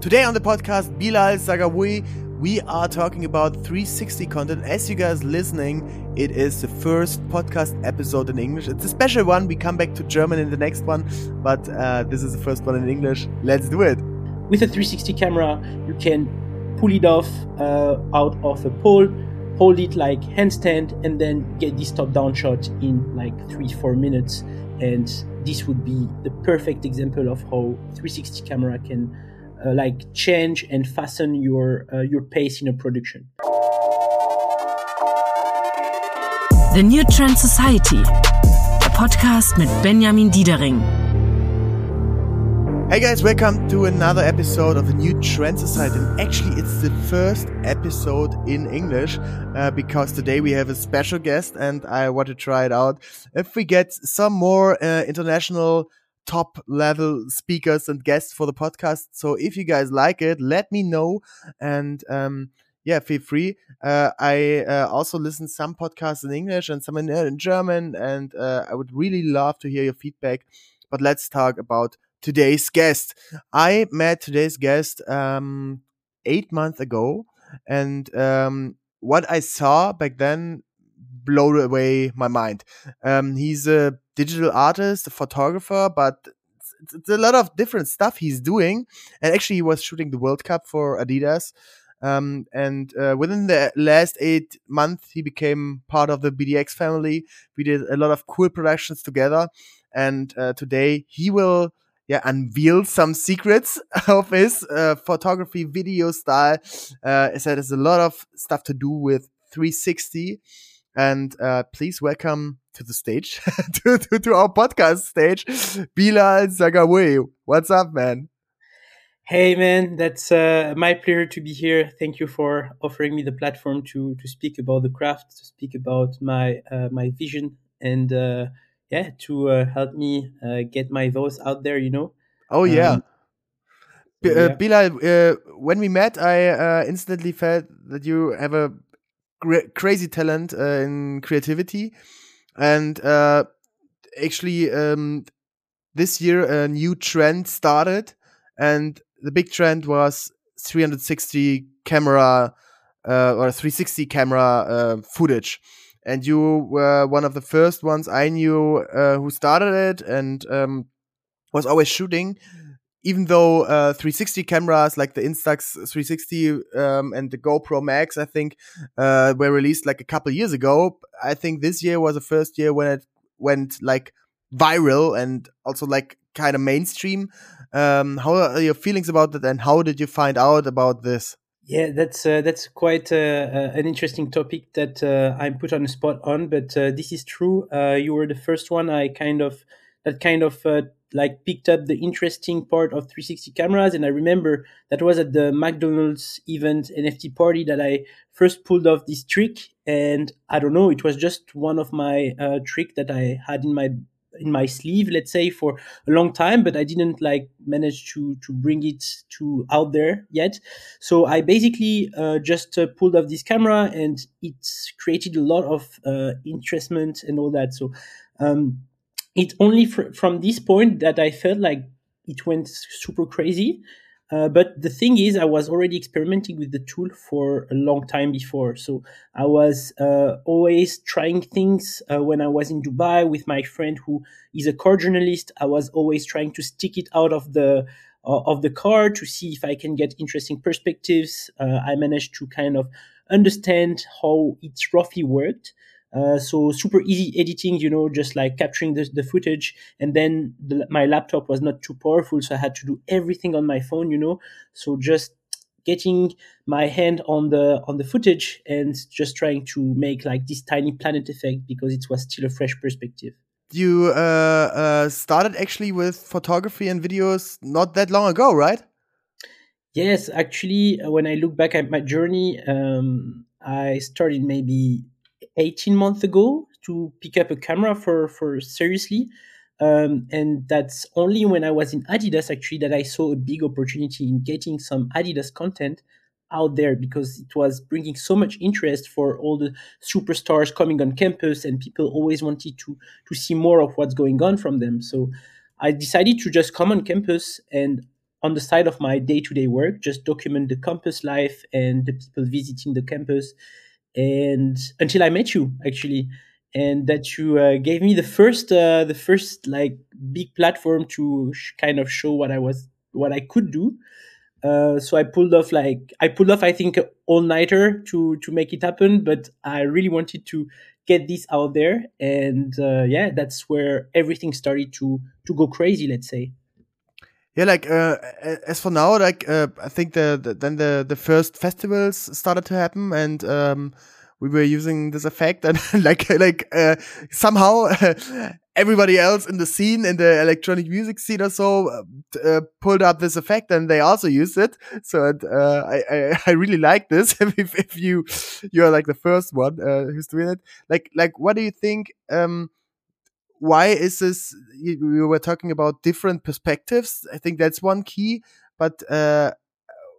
Today on the podcast, Bilal Zagaoui, we are talking about 360 content. As you guys listening, it is the first podcast episode in English. It's a special one. We come back to German in the next one, but uh, this is the first one in English. Let's do it. With a 360 camera, you can pull it off uh, out of a pole, hold it like handstand, and then get this top-down shot in like three, four minutes. And this would be the perfect example of how 360 camera can uh, like change and fasten your uh, your pace in a production. The New Trend Society, der Podcast mit Benjamin Diedering. Hey guys, welcome to another episode of the New Trend Society. And actually, it's the first episode in English uh, because today we have a special guest and I want to try it out. If we get some more uh, international top level speakers and guests for the podcast. So if you guys like it, let me know. And um, yeah, feel free. Uh, I uh, also listen some podcasts in English and some in, uh, in German, and uh, I would really love to hear your feedback. But let's talk about today's guest. I met today's guest um, eight months ago, and um, what I saw back then blew away my mind. Um, he's a digital artist, a photographer, but it's, it's, a lot of different stuff he's doing. And actually, he was shooting the World Cup for Adidas. Um, and uh, within the last eight months, he became part of the BDX family. We did a lot of cool productions together. And uh, today, he will yeah, unveil some secrets of his uh, photography video style. Uh, it has a lot of stuff to do with 360 and uh, please welcome to the stage, to, to, to, our podcast stage, Bilal Zagaoui. What's up, man? Hey, man, that's uh, my pleasure to be here. Thank you for offering me the platform to to speak about the craft, to speak about my uh, my vision, and uh, yeah, to uh, help me uh, get my voice out there. You know. Oh yeah. Um, B- yeah. Bilal, when we met, I instantly felt that you have a crazy talent uh, in creativity, and uh, actually um, this year a new trend started, and the big trend was 360 camera uh, or 360 camera uh, footage. And you were one of the first ones I knew uh, who started it and um, was always shooting even though uh, 360 cameras like the Instax 360 um, and the GoPro Max, I think, uh, were released like a couple years ago. I think this year was the first year when it went like viral and also like kind of mainstream. Um, how are your feelings about that, and how did you find out about this? Yeah, that's uh, that's quite uh, uh, an interesting topic that uh, I'm put on the spot on, but uh, this is true. Uh, you were the first one I kind of that kind of like picked up the interesting part of 360 cameras. And i remember that was at the mcdonald's event nft party that i first pulled off this trick. And i don't know it was just one of my uh, trick that i had in my in my sleeve let's say for a long time but i didn't like manage to to bring it to out there yet. So i basically uh, just uh, pulled off this camera and it's created a lot of uh, interestment and all that. So um, it's only fr- from this point that I felt like it went super crazy. Uh, but the thing is, I was already experimenting with the tool for a long time before. So I was uh, always trying things uh, when I was in Dubai with my friend who is a car journalist. I was always trying to stick it out of the uh, of the car to see if I can get interesting perspectives. Uh, I managed to kind of understand how it roughly worked. Uh, so super easy editing, you know, just like capturing the, the footage. And then the, my laptop was not too powerful, so I had to do everything on my phone, you know. So just getting my hand on the on the footage and just trying to make like this tiny planet effect because it was still a fresh perspective. You uh, uh, started actually with photography and videos not that long ago, right? Yes, actually, when I look back at my journey, um, I started maybe 18 months ago to pick up a camera for for seriously. Um, and that's only when i was in adidas actually that i saw a big opportunity in getting some adidas content out there because it was bringing so much interest for all the superstars coming on campus and people always wanted to to see more of what's going on from them. So i decided to just come on campus and on the side of my day-to-day work, just document the campus life and the people visiting the campus, and until I met you actually, and that you uh, gave me the first uh, the first like big platform to sh- kind of show what I was what I could do. Uh, so I pulled off like I pulled off I think all nighter to to make it happen, but I really wanted to get this out there, and uh, yeah, that's where everything started to to go crazy. Let's say. Yeah, like uh, as for now, like uh, I think the, the, then the the first festivals started to happen, and um, we were using this effect, and like like uh, somehow everybody else in the scene in the electronic music scene or so uh, pulled up this effect, and they also used it. So uh, I, I, I really like this. if, if you you are like the first one uh, who's doing it, like like what do you think? Um, why is this? We were talking about different perspectives. I think that's one key. But uh,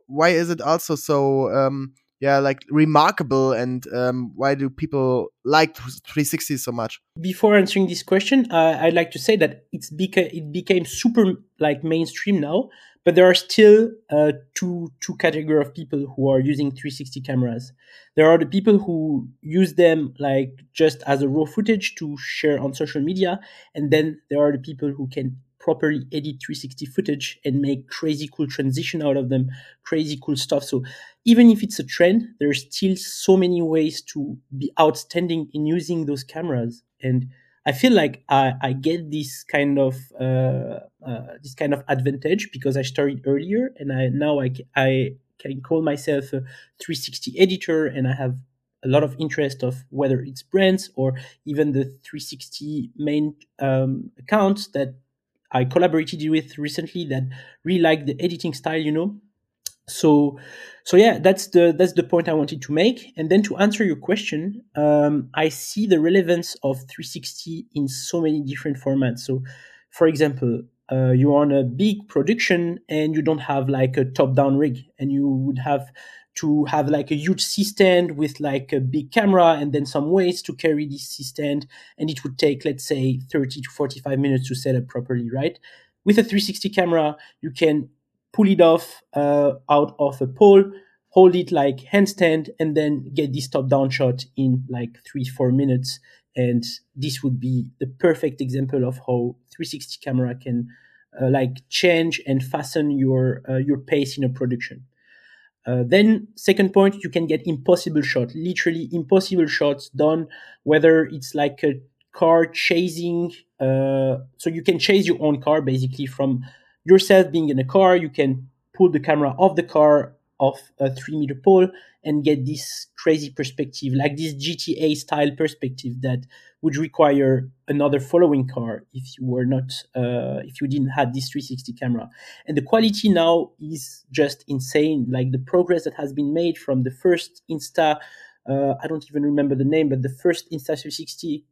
why is it also so? Um, yeah, like remarkable, and um, why do people like 360 so much? Before answering this question, uh, I'd like to say that it's beca- it became super like mainstream now, but there are still uh, two two category of people who are using 360 cameras. There are the people who use them like just as a raw footage to share on social media, and then there are the people who can properly edit 360 footage and make crazy cool transition out of them, crazy cool stuff. So even if it's a trend, there's still so many ways to be outstanding in using those cameras. And I feel like I, I get this kind of uh, uh, this kind of advantage because I started earlier, and I now I, I can call myself a 360 editor, and I have a lot of interest of whether it's brands or even the 360 main um, accounts that I collaborated with recently that really like the editing style, you know. So, so yeah, that's the that's the point I wanted to make. And then to answer your question, um, I see the relevance of 360 in so many different formats. So, for example, uh, you're on a big production and you don't have like a top-down rig, and you would have to have like a huge C stand with like a big camera and then some weights to carry this C stand. And it would take, let's say, 30 to 45 minutes to set up properly, right? With a 360 camera, you can pull it off uh, out of a pole, hold it like handstand, and then get this top down shot in like three, four minutes. And this would be the perfect example of how 360 camera can uh, like change and fasten your uh, your pace in a production. Uh, then second point, you can get impossible shot, literally impossible shots done, whether it's like a car chasing. Uh, so you can chase your own car basically from yourself being in a car. You can pull the camera off the car off a three meter pole and get this crazy perspective, like this GTA style perspective that would require another following car if you were not, uh, if you didn't have this 360 camera. And the quality now is just insane. Like the progress that has been made from the first Insta, uh, I don't even remember the name, but the first Insta 360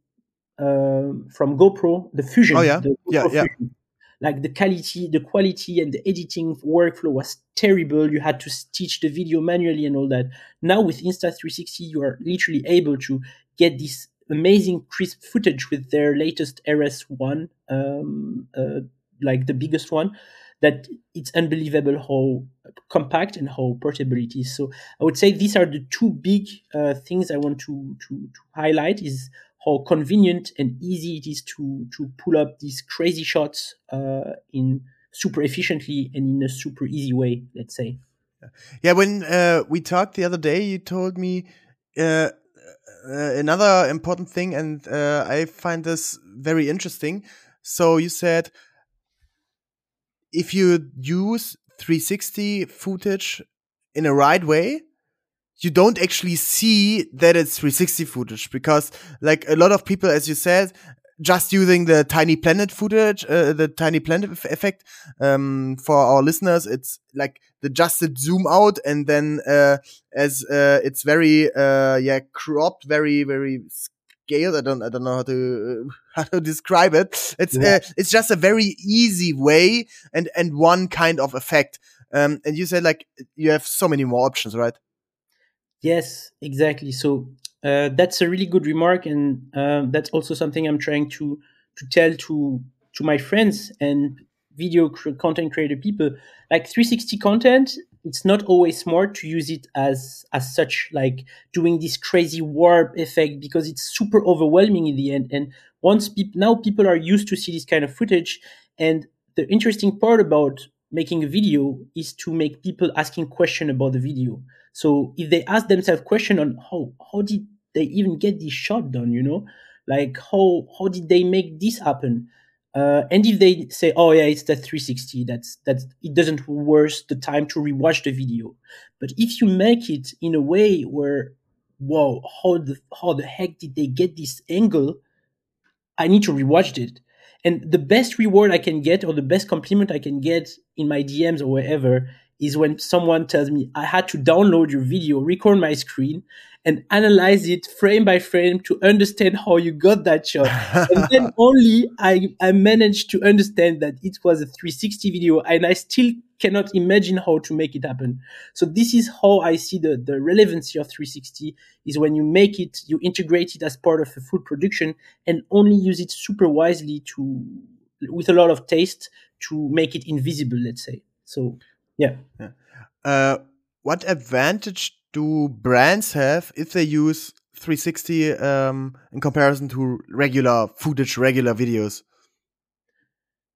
um, from GoPro, the Fusion. Oh yeah, yeah, yeah. Like the quality the quality and the editing workflow was terrible. You had to stitch the video manually and all that. Now with insta360 you are literally able to get this amazing crisp footage with their latest rs1 um, uh, like the biggest one that it's unbelievable how compact and how portable it is so i would say these are the two big uh, things i want to, to, to highlight is how convenient and easy it is to to pull up these crazy shots uh, in super efficiently and in a super easy way. Let's say. Yeah, when uh, we talked the other day, you told me uh, uh another important thing, and uh, I find this very interesting. So you said if you use 360 footage in a right way, you don't actually see that it's 360 footage because like a lot of people, as you said, just using the tiny planet footage, uh, the tiny planet effect. Um, for our listeners, it's like the adjusted zoom out and then, uh, as, uh, it's very, uh, yeah, cropped, very, very I don't, I don't know how to, how to describe it. It's, yeah. uh, it's just a very easy way and, and one kind of effect. Um, and you said like you have so many more options, right? Yes, exactly. So uh, that's a really good remark, and uh, that's also something I'm trying to to tell to to my friends. And video content creator people, like 360 content, it's not always smart to use it as as such, like doing this crazy warp effect because it's super overwhelming in the end. And once people now people are used to see this kind of footage, and the interesting part about making a video is to make people asking question about the video. So if they ask themselves question on how how did they even get this shot done, you know, like how how did they make this happen? Uh, and if they say, "Oh yeah, it's the 360," that's that it doesn't worth the time to rewatch the video. But if you make it in a way where, whoa, how the how the heck did they get this angle? I need to rewatch it. And the best reward I can get, or the best compliment I can get in my DMs or wherever, is when someone tells me I had to download your video, record my screen, and analyze it frame by frame to understand how you got that shot. and then only I, I managed to understand that it was a 360 video and I still cannot imagine how to make it happen. So this is how I see the, the relevancy of 360 is when you make it, you integrate it as part of a full production and only use it super wisely to, with a lot of taste to make it invisible, let's say. So yeah. yeah. Uh, what advantage do brands have if they use 360 um, in comparison to regular footage, regular videos?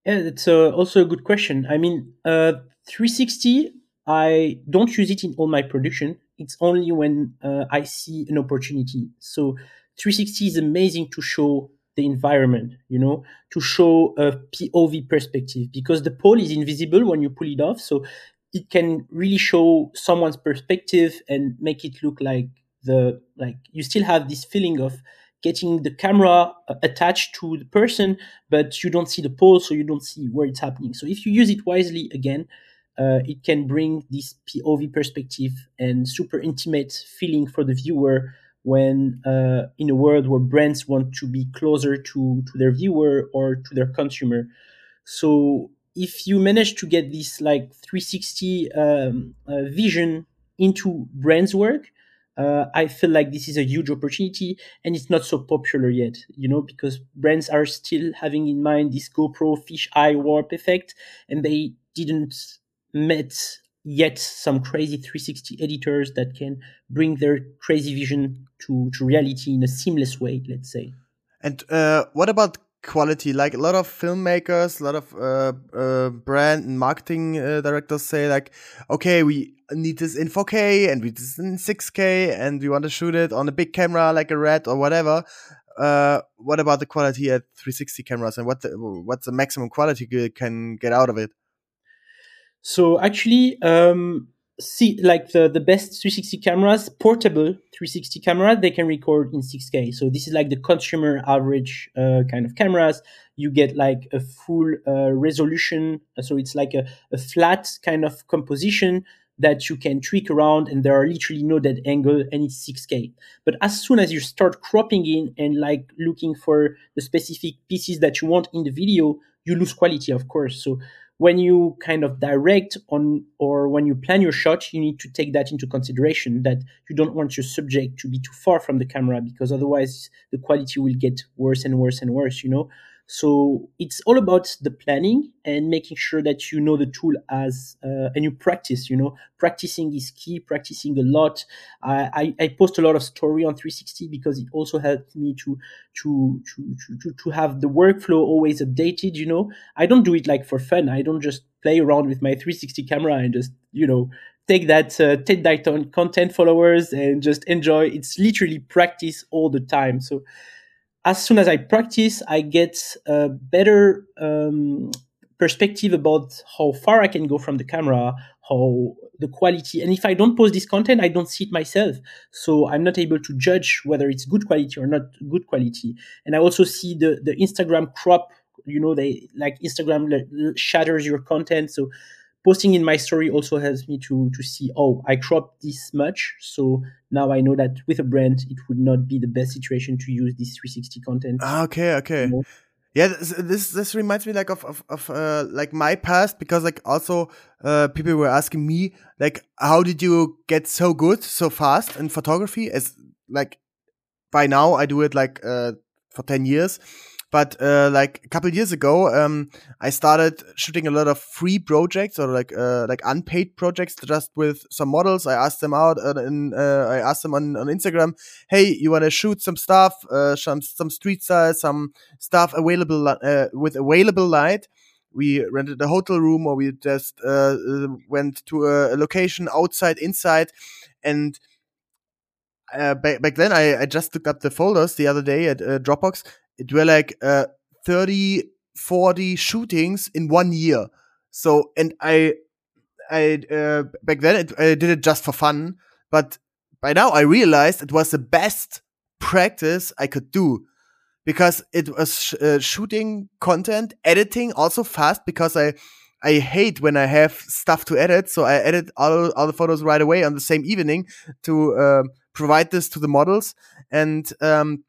Yeah, that's uh, also a good question. I mean, uh, 360, I don't use it in all my production. It's only when uh, I see an opportunity. So 360 is amazing to show the environment, you know, to show a POV perspective because the pole is invisible when you pull it off. So it can really show someone's perspective and make it look like the like you still have this feeling of getting the camera uh, attached to the person but you don't see the pole so you don't see where it's happening. So if you use it wisely again uh, it can bring this pov perspective and super intimate feeling for the viewer when uh, in a world where brands want to be closer to to their viewer or to their consumer. So if you manage to get this like 360 um, uh, vision into brands work uh, i feel like this is a huge opportunity and it's not so popular yet you know because brands are still having in mind this gopro fish eye warp effect and they didn't met yet some crazy 360 editors that can bring their crazy vision to, to reality in a seamless way let's say. And uh, what about quality. Like a lot of filmmakers, a lot of uh, uh, brand and marketing uh, directors say, like, okay, we need this in 4K and we need this in 6K and we want to shoot it on a big camera like a Red or whatever. Uh, what about the quality at 360 cameras and what the, what's the maximum quality you can get out of it? So actually, um, see like the, the best 360 cameras portable 360 camera they can record in 6k so this is like the consumer average uh, kind of cameras. You get like a full uh, resolution. So it's like a, a flat kind of composition that you can tweak around and there are literally no dead angle and it's 6k but as soon as you start cropping in and like looking for the specific pieces that you want in the video you lose quality of course. So when you kind of direct on or when you plan your shot, you need to take that into consideration that you don't want your subject to be too far from the camera because otherwise the quality will get worse and worse and worse, you know. So it's all about the planning and making sure that you know the tool as uh, and you practice. You know, practicing is key. Practicing a lot. I, I, I, post a lot of story on 360 because it also helps me to to to to to have the workflow always updated. You know, I don't do it like for fun. I don't just play around with my 360 camera and just you know take that uh, take that on content followers and just enjoy. It's literally practice all the time. So as soon as I practice, I get a better um, perspective about how far I can go from the camera, how the quality. And if I don't post this content, I don't see it myself. So I'm not able to judge whether it's good quality or not good quality. And I also see the, the Instagram crop, you know, they like Instagram shatters your content. So posting in my story also helps me to to see oh i cropped this much so now i know that with a brand it would not be the best situation to use this 360 content. Ah, okay okay. You know? yeah this, this, this reminds me like of of, of uh, like my past because like also uh, people were asking me like how did you get so good so fast in photography? As like by now i do it like uh, for 10 years but uh, like a couple years ago, um, I started shooting a lot of free projects or like uh, like unpaid projects just with some models. I asked them out and uh, I asked them on, on Instagram, hey, you want to shoot some stuff, uh, some some street style, some stuff available uh, with available light. We rented a hotel room or we just went to a, a location outside, inside, and uh, back, back then I, I just looked up the folders the other day at uh, Dropbox it were like uh, 30 40 shootings in one year so and i i uh, back then it, i did it just for fun but by now i realized it was the best practice i could do because it was sh uh, shooting content editing also fast because i I hate when I have stuff to edit, so I edit all, all the photos right away on the same evening to uh, provide this to the models. And um,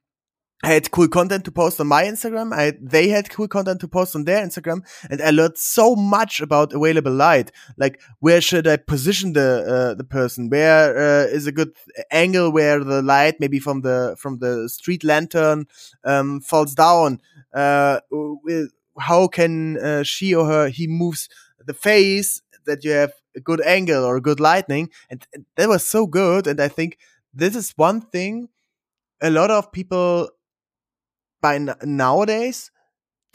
I had cool content to post on my Instagram. I they had cool content to post on their Instagram, and I learned so much about available light. Like where should I position the uh, the person? Where uh, is a good angle where the light, maybe from the from the street lantern, um, falls down? Uh, how can uh, she or her he moves the face that you have a good angle or a good lightning? And, and that was so good. And I think this is one thing a lot of people by nowadays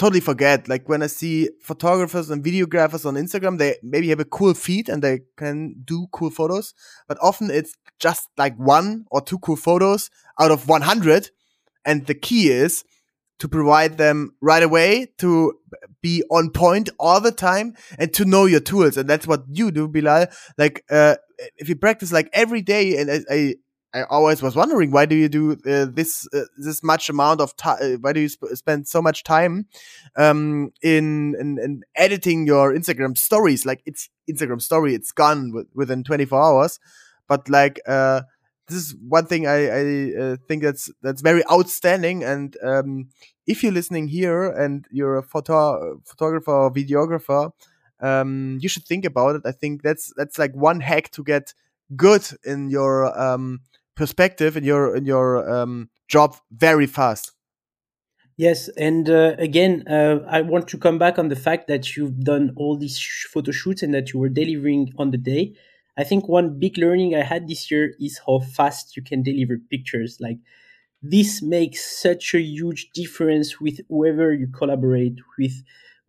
totally forget. Like when I see photographers and videographers on Instagram, they maybe have a cool feed and they can do cool photos, but often it's just like one or two cool photos out of 100. And the key is to provide them right away, to be on point all the time, and to know your tools. And that's what you do, Bilal. Like, uh, if you practice like every day, and I, I I always was wondering why do you do uh, this uh, this much amount of time? Uh, why do you sp spend so much time um, in, in, in editing your Instagram stories? Like it's Instagram story, it's gone within 24 hours. But like uh, this is one thing I, I uh, think that's that's very outstanding. And um, if you're listening here and you're a photo photographer or videographer, um, you should think about it. I think that's that's like one hack to get good in your um, perspective in your in your um, job very fast. Yes, and uh, again, uh, I want to come back on the fact that you've done all these sh- photo shoots and that you were delivering on the day. I think one big learning I had this year is how fast you can deliver pictures. Like this makes such a huge difference with whoever you collaborate with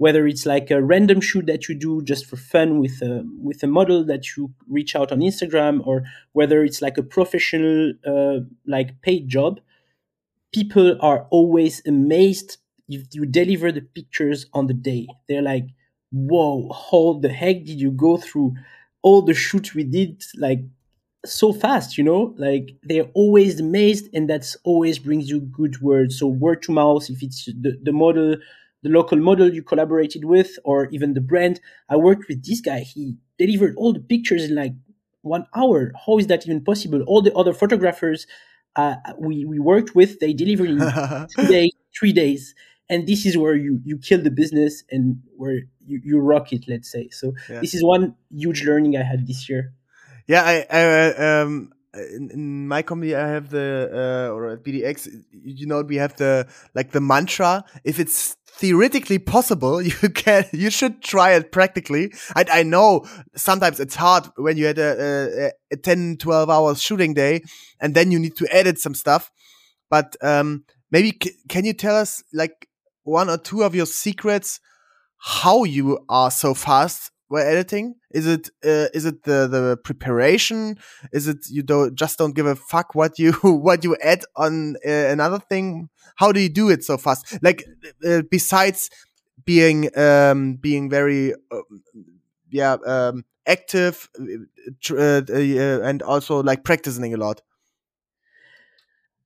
whether it's like a random shoot that you do just for fun with a with a model that you reach out on Instagram, or whether it's like a professional uh, like paid job, people are always amazed if you deliver the pictures on the day. They're like, "Whoa, how the heck did you go through all the shoots we did like so fast?" You know, like they're always amazed, and that's always brings you good words. So word to mouth, if it's the the model the local model you collaborated with or even the brand. I worked with this guy. He delivered all the pictures in like one hour. How is that even possible? All the other photographers uh, we, we worked with, they delivered in two days, three days. And this is where you, you kill the business and where you, you rock it, let's say. So yeah. this is one huge learning I had this year. Yeah, I, I um, in, in, my company I have the uh, or at BDX you know we have the like the mantra if it's theoretically possible you can you should try it practically. I, I know sometimes it's hard when you had a, a, a 10 12 hours shooting day and then you need to edit some stuff. But um maybe can you tell us like one or two of your secrets how you are so fast while editing? Is it uh, is it the the preparation? Is it you don't just don't give a fuck what you what you add on uh, another thing? How do you do it so fast? Like uh, besides being um, being very um, yeah um, active uh, uh, and also like practicing a lot.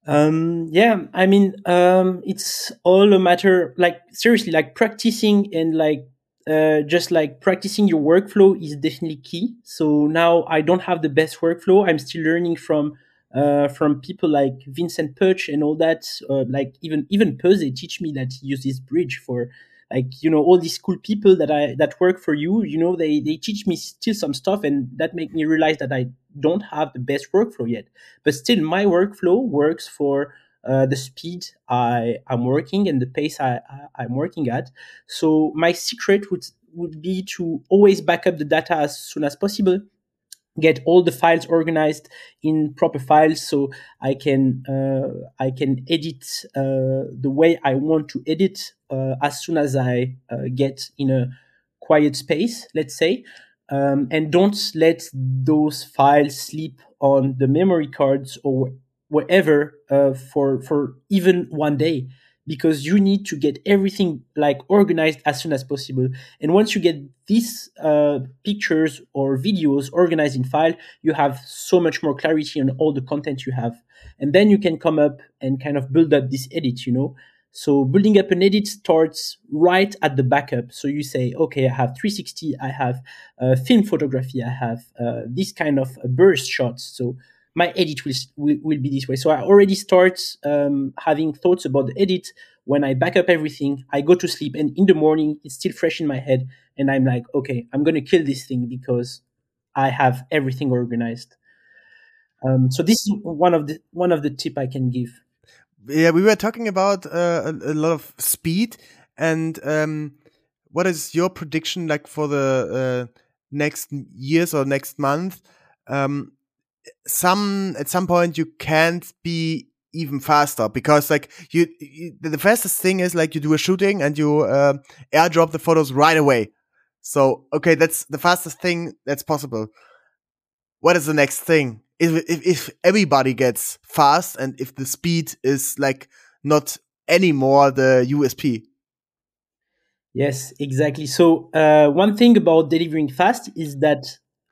Um, yeah, I mean, um, it's all a matter, like seriously, like practicing and like uh, just like practicing your workflow is definitely key. So now I don't have the best workflow. I'm still learning from uh, from people like Vincent Perch and all that. Uh, like even even Pose teach me that he uses Bridge for like you know all these cool people that I that work for you. You know they they teach me still some stuff, and that make me realize that I don't have the best workflow yet. But still, my workflow works for uh, the speed I am working and the pace I, I am working at. So my secret would would be to always back up the data as soon as possible get all the files organized in proper files so i can uh, i can edit uh, the way i want to edit uh, as soon as i uh, get in a quiet space let's say um, and don't let those files sleep on the memory cards or wherever uh, for for even one day because you need to get everything like organized as soon as possible. And once you get these uh, pictures or videos organized in file, you have so much more clarity on all the content you have. And then you can come up and kind of build up this edit, you know. So building up an edit starts right at the backup. So you say, okay, I have 360, I have uh, film photography, I have uh, this kind of burst shots. So my edit will, will, will be this way. So I already start um, having thoughts about the edit when I back up everything. I go to sleep, and in the morning, it's still fresh in my head, and I'm like, okay, I'm gonna kill this thing because I have everything organized. Um, so this is one of the one of the tip I can give. Yeah, we were talking about uh, a, a, lot of speed, and um, what is your prediction like for the uh, next years or next month? Um, some at some point you can't be even faster because like you, you, the fastest thing is like you do a shooting and you uh, airdrop the photos right away. So okay that's the fastest thing that's possible. What is the next thing? If, if, if everybody gets fast and if the speed is like not anymore the usp yes exactly. So uh, one thing about delivering fast is that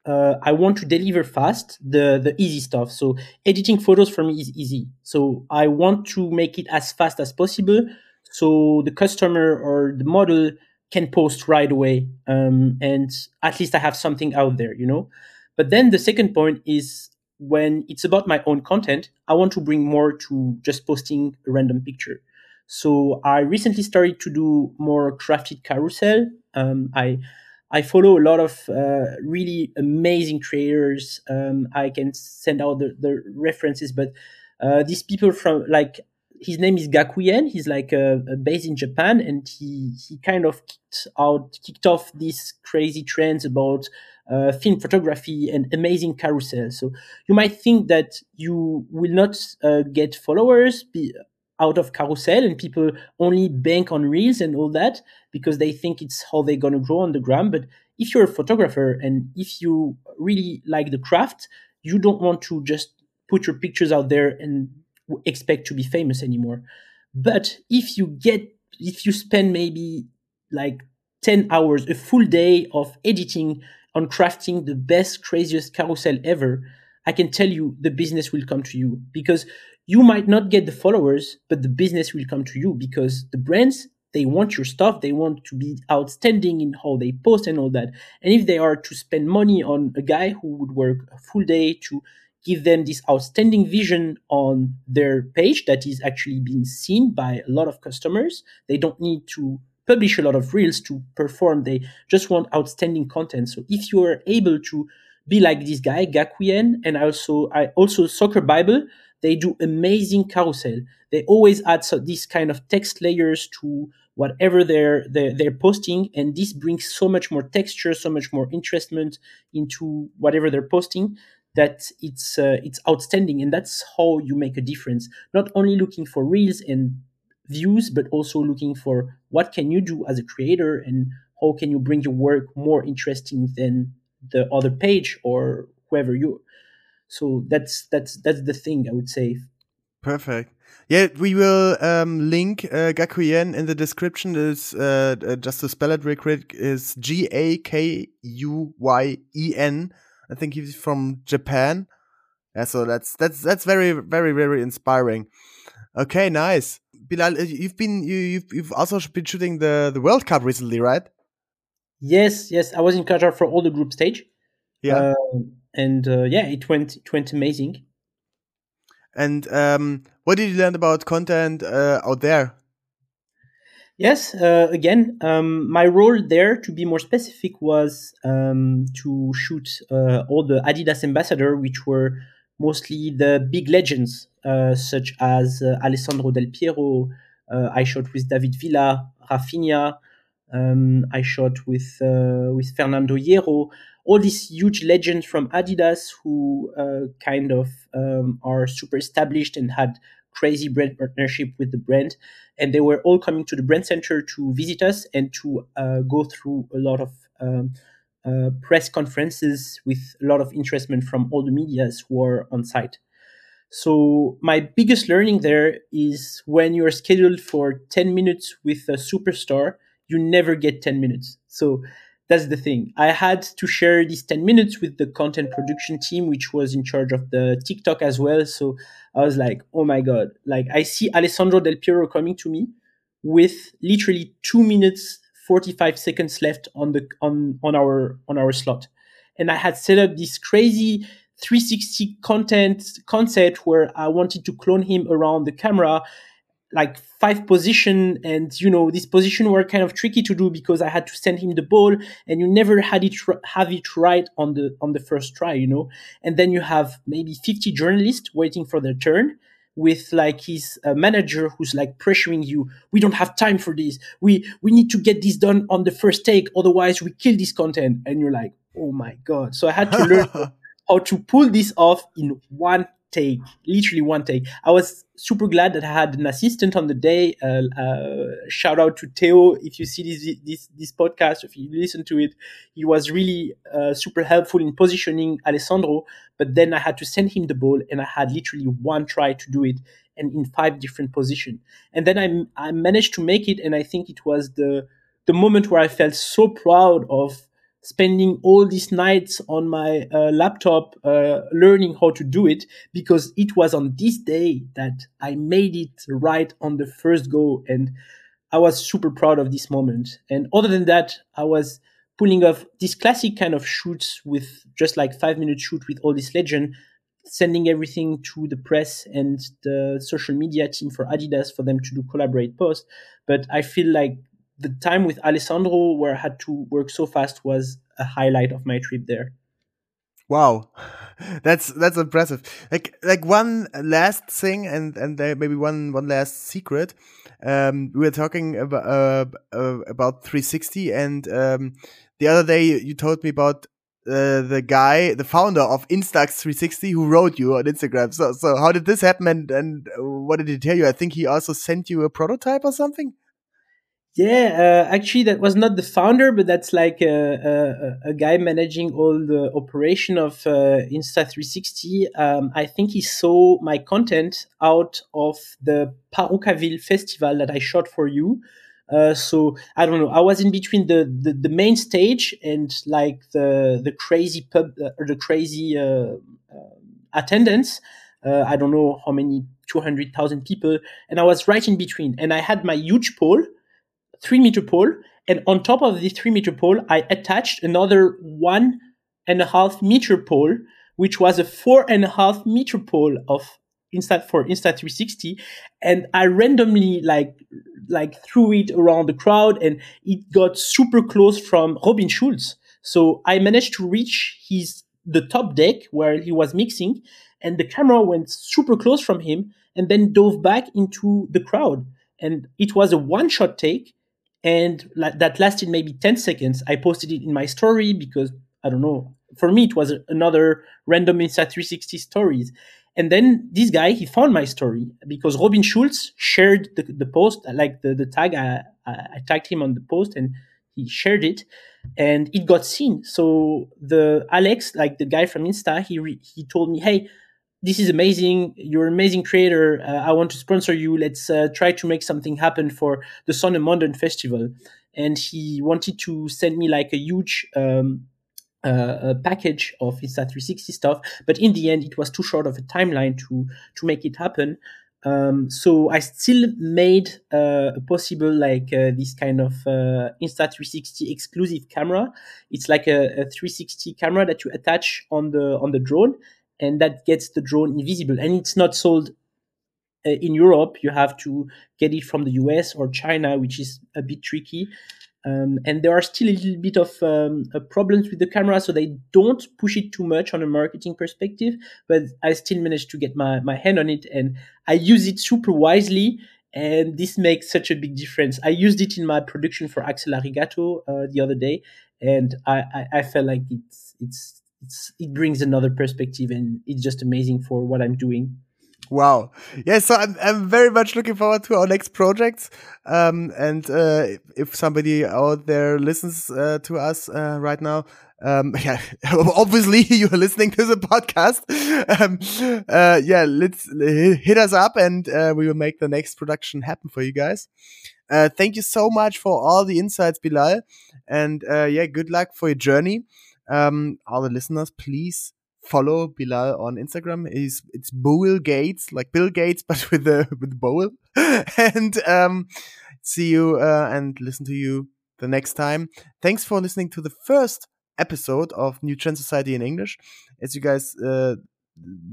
uh, I want to deliver fast the the easy stuff. So editing photos for me is easy. So I want to make it as fast as possible, so the customer or the model can post right away, um, and at least I have something out there, you know. But then the second point is when it's about my own content, I want to bring more to just posting a random picture. So I recently started to do more crafted carousel. Um, I I follow a lot of uh, really amazing creators. Um, I can send out the, the references, but uh, these people from like his name is Gakuyen. He's like uh, based in Japan, and he he kind of kicked out kicked off these crazy trends about uh, film photography and amazing carousel. So you might think that you will not uh, get followers out of carousel and people only bank on reels and all that because they think it's how they're going to grow on the gram. But if you're a photographer and if you really like the craft you don't want to just put your pictures out there and expect to be famous anymore. But if you get if you spend maybe like 10 hours a full day of editing on crafting the best craziest carousel ever i can tell you the business will come to you because you might not get the followers, but the business will come to you because the brands they want your stuff. They want to be outstanding in how they post and all that. And if they are to spend money on a guy who would work a full day to give them this outstanding vision on their page that is actually being seen by a lot of customers, they don't need to publish a lot of reels to perform. They just want outstanding content. So if you are able to be like this guy, Gakuyen, and also I also Soccer Bible, they do amazing carousel. They always add so these kind of text layers to whatever they're, they're, they're posting, and this brings so much more texture, so much more interestment into whatever they're posting that it's uh, it's outstanding, and that's how you make a difference. Not only looking for reels and views, but also looking for what can you do as a creator and how can you bring your work more interesting than the other page or whoever you so that's that's that's the thing I would say. Perfect. Yeah, we will um, link uh, Gakuyen in the description. Is uh, uh, just to spell it real quick is G A K U Y E N. I think he's from Japan. Yeah, so that's that's that's very very very inspiring. Okay, nice. Bilal, uh, you've been you you've, you've also been shooting the the World Cup recently, right? Yes, yes. I was in Qatar for all the group stage. Yeah. Uh, and uh, yeah, it went it went amazing. And um, what did you learn about content uh, out there? Yes, uh, again, um, my role there, to be more specific, was um, to shoot uh, all the Adidas ambassador, which were mostly the big legends uh, such as uh, Alessandro Del Piero. Uh, I shot with David Villa, Rafinha. Um, I shot with with Fernando Hierro. All these huge legends from Adidas who kind of um, are super established and had crazy brand partnership with the brand and they were all coming to the brand center to visit us and to uh, go through a lot of um, uh, press conferences with a lot of interestment from all the medias who are on site so my biggest learning there is when you're scheduled for 10 minutes with a superstar you never get 10 minutes so that's the thing. I had to share these 10 minutes with the content production team, which was in charge of the TikTok as well. So I was like, oh my God, like I see Alessandro Del Piero coming to me with literally two minutes, 45 seconds left on the, on, on our, on our slot. And I had set up this crazy 360 content concept where I wanted to clone him around the camera like five position and you know this position were kind of tricky to do because i had to send him the ball and you never had it have it right on the on the first try you know? And then you have maybe 50 journalists waiting for their turn with like his uh, manager who's like pressuring you we don't have time for this. We we need to get this done on the first take otherwise we kill this content. And you're like oh my god. So i had to learn how to pull this off in one take, literally one take. I was super glad that I had an assistant on the day. Uh, uh, shout out to Theo. If you see this, this, this podcast, if you listen to it, he was really uh, super helpful in positioning Alessandro. But then I had to send him the ball and I had literally one try to do it and in five different positions. And then I, I managed to make it. And I think it was the, the moment where I felt so proud of spending all these nights on my uh, laptop uh, learning how to do it because it was on this day that I made it right on the first go. And I was super proud of this moment. And other than that, I was pulling off this classic kind of shoots with just like five minute shoot with all this legend, sending everything to the press and the social media team for Adidas for them to do collaborate posts. But I feel like the time with Alessandro where I had to work so fast was a highlight of my trip there. Wow, that's that's impressive. Like like one last thing, and and maybe one one last secret. Um, we were talking about uh, uh, about 360, and um, the other day you told me about uh, the guy, the founder of Instax 360, who wrote you on Instagram. So so how did this happen, and and what did he tell you? I think he also sent you a prototype or something. Yeah, uh, actually, that was not the founder, but that's like a, a, a guy managing all the operation of uh, Insta360. Um, I think he saw my content out of the Parookaville festival that I shot for you. Uh, so I don't know. I was in between the, the, the main stage and like the the crazy pub uh, or the crazy uh, uh, attendance. I don't know how many, two hundred thousand people, and I was right in between. And I had my huge pole three meter pole. And on top of this three meter pole, I attached another one and a half meter pole, which was a four and a half meter pole of Insta for Insta360. And I randomly like, like threw it around the crowd and it got super close from Robin Schulz. So I managed to reach his, the top deck where he was mixing and the camera went super close from him and then dove back into the crowd. And it was a one shot take and that lasted maybe 10 seconds. I posted it in my story because i don't know for me it was another random insta360 stories. And then this guy he found my story because robin schulz shared the, the post like the, the tag I, I tagged him on the post and he shared it and it got seen. So the alex like the guy from insta he re, he told me hey this is amazing. You're an amazing creator. Uh, I want to sponsor you. Let's uh, try to make something happen for the Sun and Modern Festival. And he wanted to send me like a huge um, uh, package of Insta360 stuff. But in the end, it was too short of a timeline to to make it happen. Um, so I still made uh, possible like uh, this kind of uh, Insta360 exclusive camera. It's like a, a 360 camera that you attach on the on the drone, and that gets the drone invisible. And it's not sold uh, in Europe. You have to get it from the US or China, which is a bit tricky. Um, and there are still a little bit of um, uh, problems with the camera, so they don't push it too much on a marketing perspective. But I still managed to get my, my hand on it, and I use it super wisely. And this makes such a big difference. I used it in my production for Axel Arigato uh, the other day, and I, I, I felt like it's it's it's it brings another perspective, and it's just amazing for what I'm doing. Wow. Yeah, so I'm, I'm very much looking forward to our next projects. Um, and uh, if somebody out there listens uh, to us uh, right now, um, yeah, obviously you're listening to the podcast. Um, uh, yeah, let's hit us up and uh, we will make the next production happen for you guys. Uh, thank you so much for all the insights, Bilal. And yeah, good luck for your journey. Um, all the listeners, please follow Bilal on Instagram. He's it's Bowl Gates, like Bill Gates, but with the with bowl. and um, see you uh, and listen to you the next time. Thanks for listening to the first episode of New Trend Society in English. As you guys uh,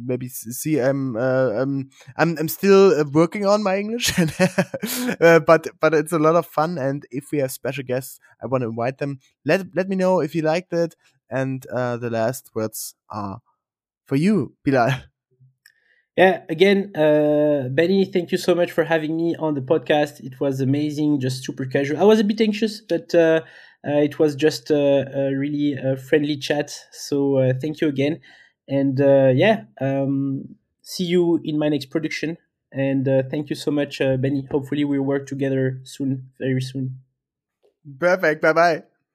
maybe see, I'm uh, I'm, I'm I'm still uh, working on my English, uh, but but it's a lot of fun. And if we have special guests, I want to invite them. Let let me know if you liked it. And uh, the last words are for you, Bilal. Yeah, again, uh, Benny, thank you so much for having me on the podcast. It was amazing, just super casual. I was a bit anxious, but uh, uh, it was just a, a really a friendly chat. So uh, thank you again. And uh, yeah, um, see you in my next production. And uh, thank you so much, Benny. Hopefully, we'll work together soon, very soon. Perfect. Bye bye.